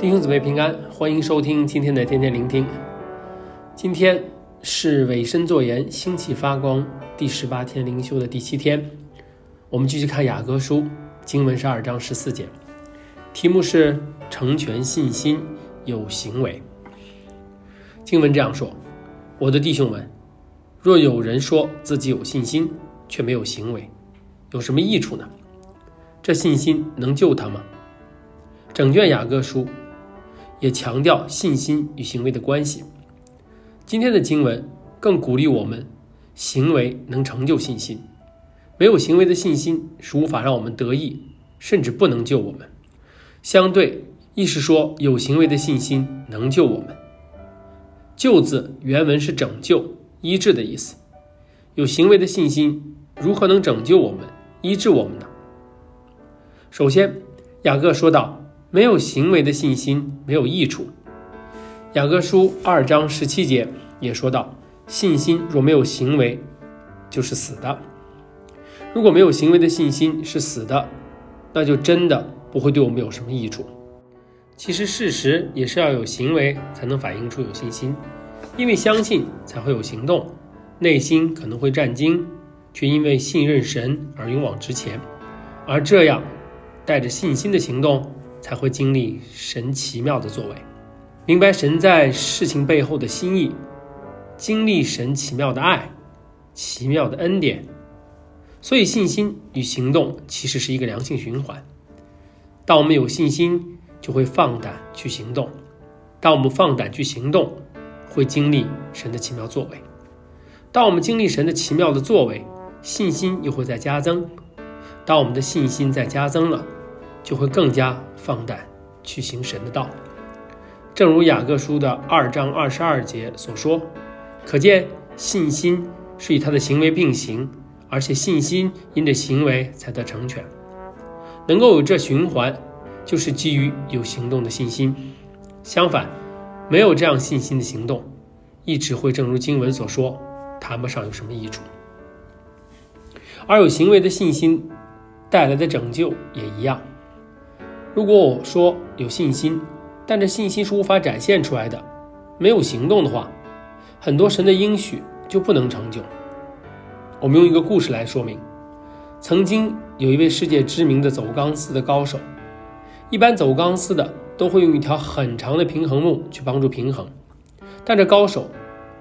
弟兄姊妹平安，欢迎收听今天的天天聆听。今天是委身作盐，兴起发光第十八天灵修的第七天，我们继续看雅各书，经文是二章十四节，题目是成全信心有行为。经文这样说：“我的弟兄们，若有人说自己有信心，却没有行为，有什么益处呢？这信心能救他吗？”整卷雅各书。也强调信心与行为的关系。今天的经文更鼓励我们，行为能成就信心。没有行为的信心是无法让我们得益，甚至不能救我们。相对，亦是说有行为的信心能救我们。救字原文是拯救、医治的意思。有行为的信心如何能拯救我们、医治我们呢？首先，雅各说道。没有行为的信心没有益处。雅各书二章十七节也说到，信心若没有行为，就是死的。如果没有行为的信心是死的，那就真的不会对我们有什么益处。其实事实也是要有行为才能反映出有信心，因为相信才会有行动。内心可能会战惊，却因为信任神而勇往直前。而这样带着信心的行动。才会经历神奇妙的作为，明白神在事情背后的心意，经历神奇妙的爱、奇妙的恩典。所以，信心与行动其实是一个良性循环。当我们有信心，就会放胆去行动；当我们放胆去行动，会经历神的奇妙作为。当我们经历神的奇妙的作为，信心又会再加增。当我们的信心再加增了，就会更加放胆去行神的道，正如雅各书的二章二十二节所说，可见信心是与他的行为并行，而且信心因着行为才得成全。能够有这循环，就是基于有行动的信心。相反，没有这样信心的行动，亦只会正如经文所说，谈不上有什么益处。而有行为的信心带来的拯救也一样。如果我说有信心，但这信心是无法展现出来的，没有行动的话，很多神的应许就不能成就。我们用一个故事来说明：曾经有一位世界知名的走钢丝的高手，一般走钢丝的都会用一条很长的平衡木去帮助平衡，但这高手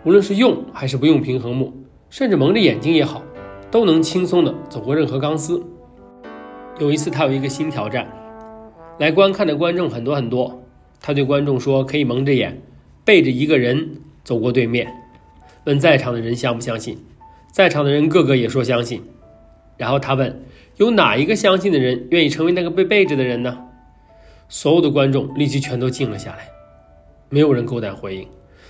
无论是用还是不用平衡木，甚至蒙着眼睛也好，都能轻松地走过任何钢丝。有一次，他有一个新挑战。来观看的观众很多很多，他对观众说：“可以蒙着眼，背着一个人走过对面。”问在场的人相不相信？在场的人个个也说相信。然后他问：“有哪一个相信的人愿意成为那个被背着的人呢？”所有的观众立即全都静了下来，没有人够胆回应。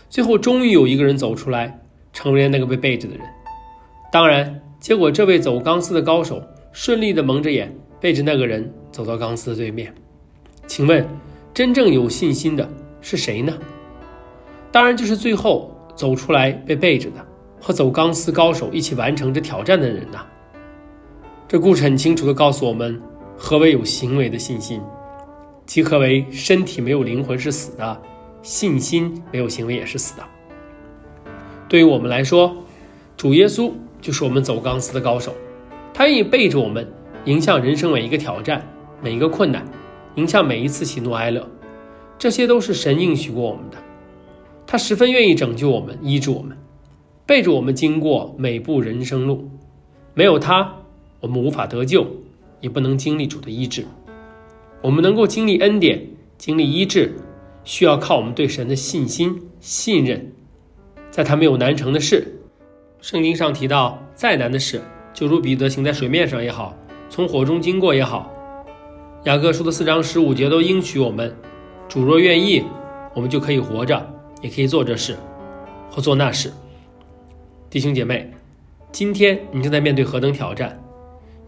最后，终于有一个人走出来，成为了那个被背着的人。当然，结果这位走钢丝的高手顺利地蒙着眼，背着那个人走到钢丝的对面。请问，真正有信心的是谁呢？当然就是最后走出来被背着的，和走钢丝高手一起完成这挑战的人呐。这故事很清楚地告诉我们，何为有行为的信心，即何为身体没有灵魂是死的，信心没有行为也是死的。对于我们来说，主耶稣就是我们走钢丝的高手，他愿意背着我们迎向人生每一个挑战，每一个困难。迎向每一次喜怒哀乐，这些都是神应许过我们的。他十分愿意拯救我们、医治我们，背着我们经过每步人生路。没有他，我们无法得救，也不能经历主的医治。我们能够经历恩典、经历医治，需要靠我们对神的信心、信任。在他没有难成的事。圣经上提到，再难的事，就如彼得行在水面上也好，从火中经过也好。雅各书的四章十五节都应许我们：主若愿意，我们就可以活着，也可以做这事，或做那事。弟兄姐妹，今天你正在面对何等挑战？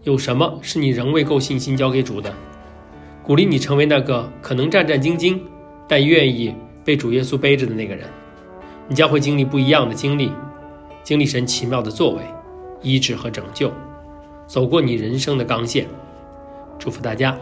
有什么是你仍未够信心交给主的？鼓励你成为那个可能战战兢兢，但愿意被主耶稣背着的那个人。你将会经历不一样的经历，经历神奇妙的作为、医治和拯救，走过你人生的钢线。祝福大家。